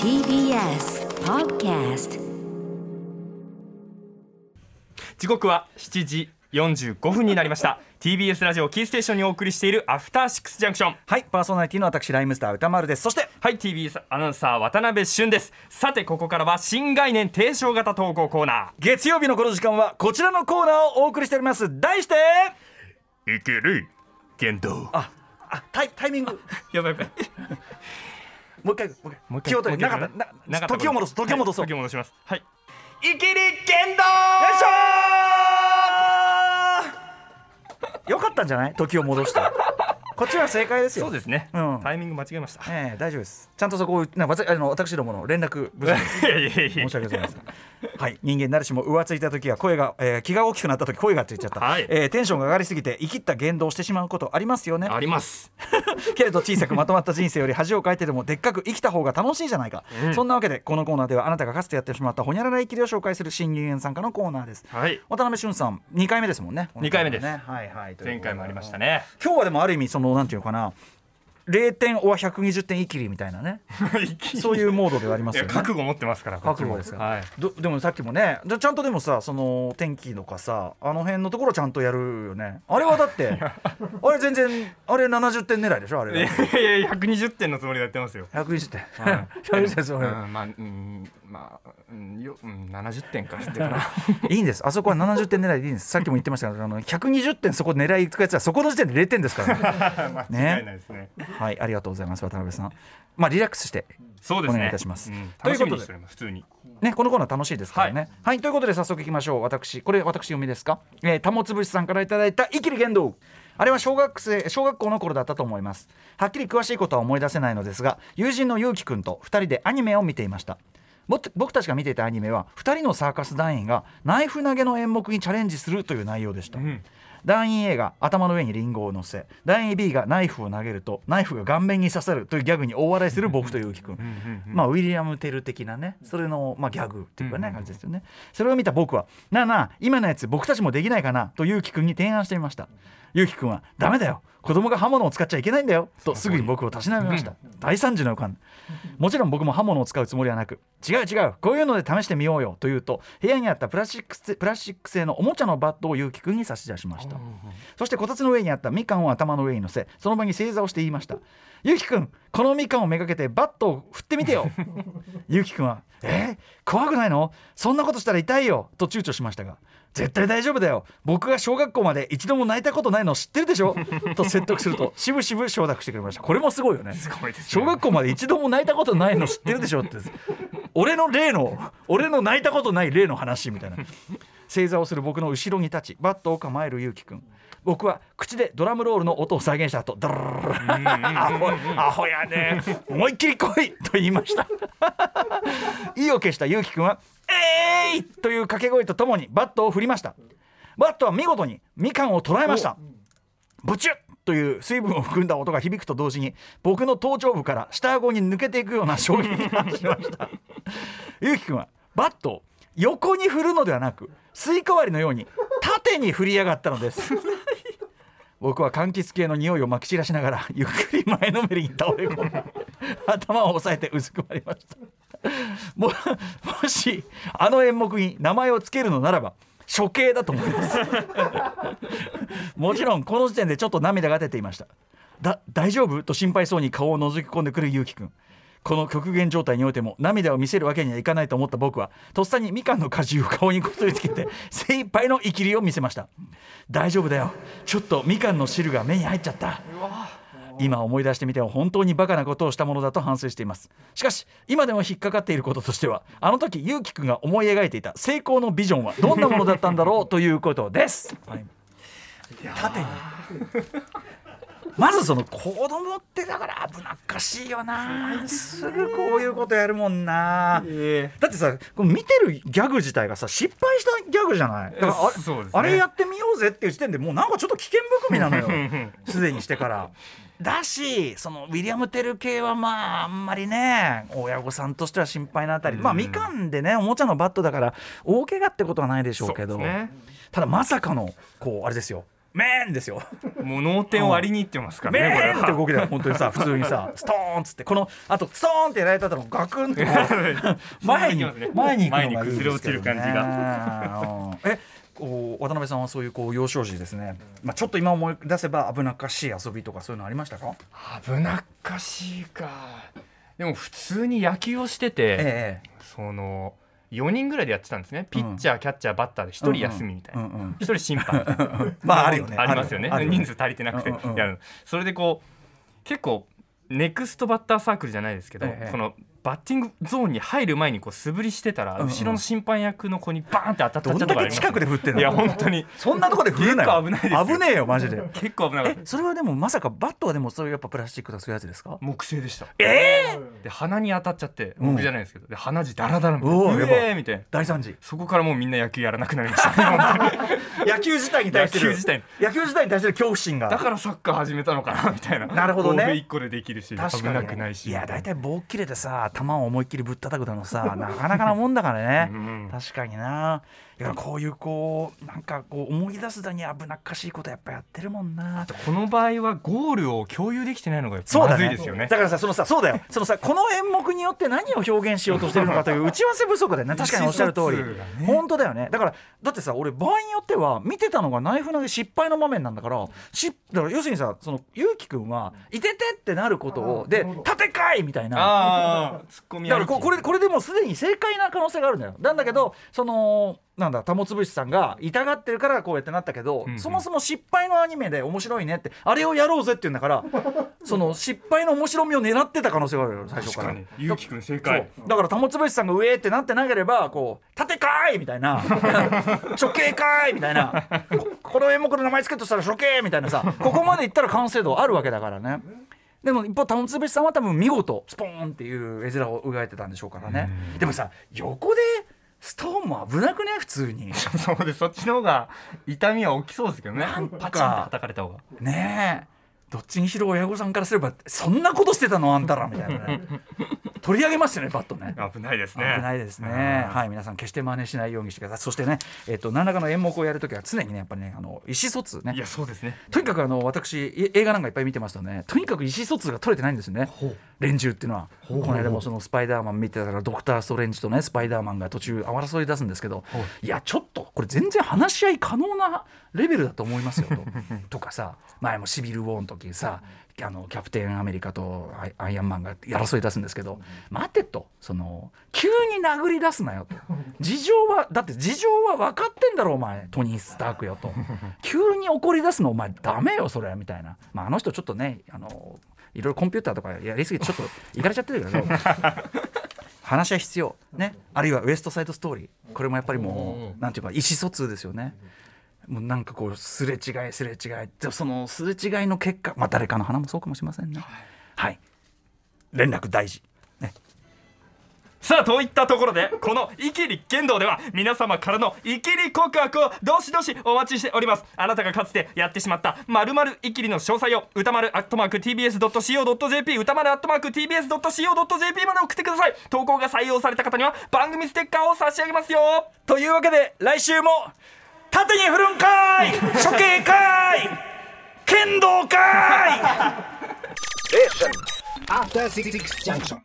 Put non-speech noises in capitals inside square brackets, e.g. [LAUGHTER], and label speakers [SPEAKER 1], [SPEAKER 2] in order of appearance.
[SPEAKER 1] TBS Podcast
[SPEAKER 2] 時刻は7時45分になりました。TBS ラジオキーステーションにお送りしているアフターシックスジャンクション
[SPEAKER 3] はいパーソナリティの私ライムスター歌丸です。そして
[SPEAKER 2] はい TBS アナウンサー渡辺俊です。さてここからは新概念提唱型投稿コーナ
[SPEAKER 3] 月曜日のこの時間はこちらのコーナーをお送りしております。題して
[SPEAKER 2] ーいける言動
[SPEAKER 3] ああタイタイミング。[LAUGHS]
[SPEAKER 2] やばいやばい
[SPEAKER 3] もう一回もう一回。
[SPEAKER 2] もう一回
[SPEAKER 3] 気を取りなかった。
[SPEAKER 2] もう一回
[SPEAKER 3] な時を戻す時を戻そう、
[SPEAKER 2] はい時を戻します。はい。
[SPEAKER 3] いきり言動よいしょー！よかったんじゃない？時を戻してこっちは正解ですよ。
[SPEAKER 2] そうですね、
[SPEAKER 3] うん。
[SPEAKER 2] タイミング間違えました。
[SPEAKER 3] ええ大丈夫です。ちゃんとそこをなわたあの私どもの連絡部署に [LAUGHS]
[SPEAKER 2] いやいやいやいや。
[SPEAKER 3] 申し訳ございません。はい、人間誰しも浮ついた時は声が、えー気が大きくなった時声がついちゃった、
[SPEAKER 2] はい。
[SPEAKER 3] えーテンションが上がりすぎて生きった言動をしてしまうことありますよね。
[SPEAKER 2] あります。[LAUGHS]
[SPEAKER 3] けれど小さくまとまった人生より恥をかいてでもでっかく生きた方が楽しいじゃないか、
[SPEAKER 2] うん。
[SPEAKER 3] そんなわけでこのコーナーではあなたがかつてやってしまったほにゃらら生きりを紹介する新人間参加のコーナーです。
[SPEAKER 2] はい。
[SPEAKER 3] 渡辺俊さん2回目ですもんね。
[SPEAKER 2] 二回目です。
[SPEAKER 3] ね。はいはい。
[SPEAKER 2] 前回もありました。ね。
[SPEAKER 3] 今日はでもある意味そのなんていうのかな。0点おは120点いきりみたいなね。そういうモードではありますよね。
[SPEAKER 2] 覚悟持ってますから
[SPEAKER 3] 覚悟ですか。
[SPEAKER 2] はい。
[SPEAKER 3] どでもさっきもねじゃちゃんとでもさその天気とかさあの辺のところちゃんとやるよね。あれはだって [LAUGHS] あれ全然あれ70点狙いでしょあれ
[SPEAKER 2] いや
[SPEAKER 3] はい
[SPEAKER 2] や120点のつもりでやってますよ。
[SPEAKER 3] 120点。
[SPEAKER 2] はい。[LAUGHS]
[SPEAKER 3] 120点それ
[SPEAKER 2] うんまあ、うん、まあ、うん、よ、うん、70点かってかな。[LAUGHS]
[SPEAKER 3] いいんですあそこは70点狙いでいいんですさっきも言ってましたけどあの120点そこ狙いつくやつはそこの時点で0点ですからね [LAUGHS]
[SPEAKER 2] 間違いないですね。
[SPEAKER 3] はいありがとうございます渡辺さんまあリラックスして
[SPEAKER 2] そうですね。
[SPEAKER 3] お願いいたします
[SPEAKER 2] うん
[SPEAKER 3] ということで。
[SPEAKER 2] 普通に。
[SPEAKER 3] ね、このコーナー楽しいですからね。はい、ということで早速いきましょう。私、これ私読みですか？えー、たもつぶしさんからいただいた生きる言動。あれは小学生小学校の頃だったと思います。はっきり詳しいことは思い出せないのですが、友人のゆうきくんと2人でアニメを見ていました。僕僕たちが見ていたアニメは2人のサーカス団員がナイフ投げの演目にチャレンジするという内容でした、
[SPEAKER 2] ん。
[SPEAKER 3] 団員 A が頭の上にリンゴを乗せ団員 B がナイフを投げるとナイフが顔面に刺さるというギャグに大笑いする僕とゆうきくんまあ、ウィリアム・テル的なねそれの、まあ、ギャグっていうかね、感じですよね。それを見た僕は「なあなあ今のやつ僕たちもできないかな」とゆうきくんに提案してみましたゆうきくんは「ダメだよ。子供が刃物を使っちゃいけないんだよ」とすぐに僕をたしなみました。大惨事の予感もちろん僕も刃物を使うつもりはなく「違う違う。こういうので試してみようよ」と言うと部屋にあったプラスチック製プラスチック製のおもちゃのバットをゆうきくんに差し出しました。そしてこたつの上にあったみかんを頭の上に乗せその場に正座をして言いました。ゆうきくんこのみかんをめがけてバットを振ってみてよ。ゆうきくんは「えー、怖くないの？そんなことしたら痛いよ」と躊躇しましたが「絶対大丈夫だよ。僕が小学校まで一度も泣いたことないの知ってるでしょ」[LAUGHS] と説得するとしぶしぶ承諾してくれました。これもすごいよね。
[SPEAKER 2] すごいですね。
[SPEAKER 3] 小学校まで一度も泣いたことないの知ってるでしょって。俺の例の俺の泣いたことない例の話みたいな。正座をする僕の後ろに立ちバットを構えるゆうきくん。僕は口でドラムロールの音を再現した後ドロロロロアホやね思いっきり来いと言いました意を決したゆうきくんは「えーい!」という掛け声とともにバットを振りました。バットは見事にみかんを捉えました。ブチュッという水分を含んだ音が響くと同時に僕の頭頂部から下顎に抜けていくような衝撃が走りました。[LAUGHS] ゆうきくんはバットを横に振るのではなくスイカ割りのように縦に振りやがったのです。[LAUGHS] 僕は柑橘系の匂いをまき散らしながらゆっくり前のめりに倒れ込み頭を押さえてうずくまりましたももしあの演目に名前を付けるのならば処刑だと思います。[LAUGHS] もちろんこの時点でちょっと涙が出ていました。だ大丈夫？と心配そうに顔を覗き込んでくるゆうきくん。この極限状態においても涙を見せるわけにはいかないと思った僕はとっさにみかんの果汁を顔にこすりつけて精一杯の生きりを見せました。大丈夫だよ。ちょっとみかんの汁が目に入っちゃった。今思い出してみても本当にバカなことをしたものだと反省しています。しかし今でも引っかかっていることとしてはあの時ゆうきくんが思い描いていた成功のビジョンはどんなものだったんだろうということです、はい。縦にまずその子供ってだから危なっかしいよな。すぐこういうことやるもんな。
[SPEAKER 2] え
[SPEAKER 3] だってさ見てるギャグ自体がさ失敗したギャグじゃない？だからあれ,、
[SPEAKER 2] ね。
[SPEAKER 3] あれやってみようぜっていう時点でもうなんかちょっと危険含みなのよ。すでにしてから。だしそのウィリアム・テル系はまああんまりね親御さんとしては心配なあたり、まあみかんでねおもちゃのバットだから大怪我ってことはないでしょうけど。
[SPEAKER 2] ね。
[SPEAKER 3] ただまさかのこうあれですよメンですよ。
[SPEAKER 2] もう脳天を割りにいってますからねこれ
[SPEAKER 3] ンって
[SPEAKER 2] は
[SPEAKER 3] 動きで本当にさ普通にさストーンっつってこのあとストーンってやられたのガクンって前に前に
[SPEAKER 2] 前に崩れ落ちる感じ
[SPEAKER 3] が。えこう渡辺さんはそういうこう幼少時ですね、まあ、ちょっと今思い出せば危なっかしい遊びとかそういうのありましたか？
[SPEAKER 2] 危なっかしいか。でも普通に野球をしてて、
[SPEAKER 3] え。
[SPEAKER 2] その4人ぐらいでやってたんですね。ピッチャー、キャッチャーバッターで1人休みみたいな、
[SPEAKER 3] うんうん。
[SPEAKER 2] 1人審判。[LAUGHS]
[SPEAKER 3] まああるよね。
[SPEAKER 2] ありますよね。人数足りてなくて
[SPEAKER 3] うんうんうん。
[SPEAKER 2] やるの。それでこう結構ネクストバッターサークルじゃないですけど、
[SPEAKER 3] ええ。
[SPEAKER 2] このバッティングゾーンに入る前にこう素振りしてたら、後ろの審判役の子にバーンって当たっちゃ
[SPEAKER 3] どんだけ近くで振ってんの？
[SPEAKER 2] いや本当に。
[SPEAKER 3] そんなとこで振るなよ。
[SPEAKER 2] 結構危ないですよ
[SPEAKER 3] 危ねえよマジで。
[SPEAKER 2] 結構危なかっ
[SPEAKER 3] え
[SPEAKER 2] た
[SPEAKER 3] それはでもまさかバットはでもそういうやっぱプラスチックとかそういうやつですか？
[SPEAKER 2] 木製でした。
[SPEAKER 3] ええ
[SPEAKER 2] で鼻に当たっちゃって
[SPEAKER 3] うん。
[SPEAKER 2] 僕じゃないですけどで鼻血ダラダラみたいな。うえーみたいな。
[SPEAKER 3] 大惨事。
[SPEAKER 2] そこからもうみんな野球やらなくなりましたね [LAUGHS]
[SPEAKER 3] 野球自体に対してる。
[SPEAKER 2] 野球自体に。
[SPEAKER 3] 野球自体に対する恐怖心が。
[SPEAKER 2] だからサッカー始めたのかなみたいな。
[SPEAKER 3] なるほどね。
[SPEAKER 2] ゴール1個でできるし危なくないし。
[SPEAKER 3] いや大体棒切れてさ球を思いっきりぶったたくだのさ [LAUGHS] なかなかなもんだからね、
[SPEAKER 2] うん
[SPEAKER 3] 確かにな。いやこういうこうなんかこう思い出すだに危なっかしいことやっぱやってるもんな。
[SPEAKER 2] この場合はゴールを共有できてないのがまずいですよね。
[SPEAKER 3] だからさそのさそうだよ。そのさこの演目によって何を表現しようとしてるのかという打ち合わせ不足だよね。確かにおっしゃる通り。
[SPEAKER 2] ね。
[SPEAKER 3] 本当だよね。だからだってさ俺場合によっては見てたのがナイフ投げ失敗の場面なんだからしだから要するにさそのゆうきくんはいててってなることをで縦かいみたいな
[SPEAKER 2] ツッコミ
[SPEAKER 3] だからここれこれでもうすでに正解な可能性があるんだよ。なんだけどそのなんだ玉つぶしさんが痛がってるからこうやってなったけど、
[SPEAKER 2] うんうん。
[SPEAKER 3] そもそも失敗のアニメで面白いねってあれをやろうぜって言うんだから [LAUGHS] その失敗の面白みを狙ってた可能性があるよ最初から。
[SPEAKER 2] 確かに。ゆうきくん正解。
[SPEAKER 3] だから玉つぶしさんが上ってなってなければこう縦かーいみたいな。[LAUGHS] 処刑かーいみたいな。ここの演目の名前つけるとしたら処刑みたいなさここまでいったら完成度あるわけだからねでも一方玉つぶしさんは多分見事スポーンっていう絵面を描いてたんでしょうからね。でもさ横でストーンも危なくね普通に。[LAUGHS]
[SPEAKER 2] そうです。そっちの方が痛みは大きそうですけどね。
[SPEAKER 3] なんか
[SPEAKER 2] パチンって叩かれた方が。
[SPEAKER 3] ねえどっちにしろ親御さんからすればそんなことしてたのあんたらみたいなね。[LAUGHS] 取り上げますよねバットね。
[SPEAKER 2] 危ないです
[SPEAKER 3] 危
[SPEAKER 2] ね
[SPEAKER 3] ないですね。
[SPEAKER 2] うん。
[SPEAKER 3] はい、皆さん決して真似しないようにしてください。そしてね、えっ、と何らかの演目をやるときは常にねやっぱりねあの意思疎通ね。
[SPEAKER 2] い。やそうですね。
[SPEAKER 3] とにかくあの私い映画なんかいっぱい見てますとねとにかく意思疎通が取れてないんですよね連中っていうのは。この間もそのスパイダーマン見てたらドクター・ストレンジとねスパイダーマンが途中争い出すんですけどいやちょっとこれ全然話し合い可能なレベルだと思いますよと。[LAUGHS] とかさ前もシビル・ウォーの時にさあのキャプテンアメリカとアイアンマンが争い出すんですけど待てと。その急に殴り出すなよと。[LAUGHS] 事情はだって事情は分かってんだろお前トニー・スタークよと。[LAUGHS] 急に怒り出すのお前ダメよそれみたいな、まあ、あの人ちょっとねあのいろいろコンピューターとかやりすぎてちょっといかれちゃってるけど。[LAUGHS] 話は必要。ね。あるいはウエストサイドストーリー。これもやっぱりもうなんていうか意思疎通ですよねもうなんかこうすれ違いすれ違い。でそのすれ違いの結果まあ誰かの花もそうかもしれませんね。はい。連絡大事。ね。
[SPEAKER 2] さあといったところでこの「イキリ剣道」では皆様からのイキリ告白をどしどしお待ちしております。あなたがかつてやってしまったまるイキリの詳細を歌丸アットマーク TBS.CO.JP 歌丸アットマーク TBS.CO.JP まで送ってください。投稿が採用された方には番組ステッカーを差し上げますよ。
[SPEAKER 3] というわけで来週も縦に振るんかい！処刑かい！剣道かい！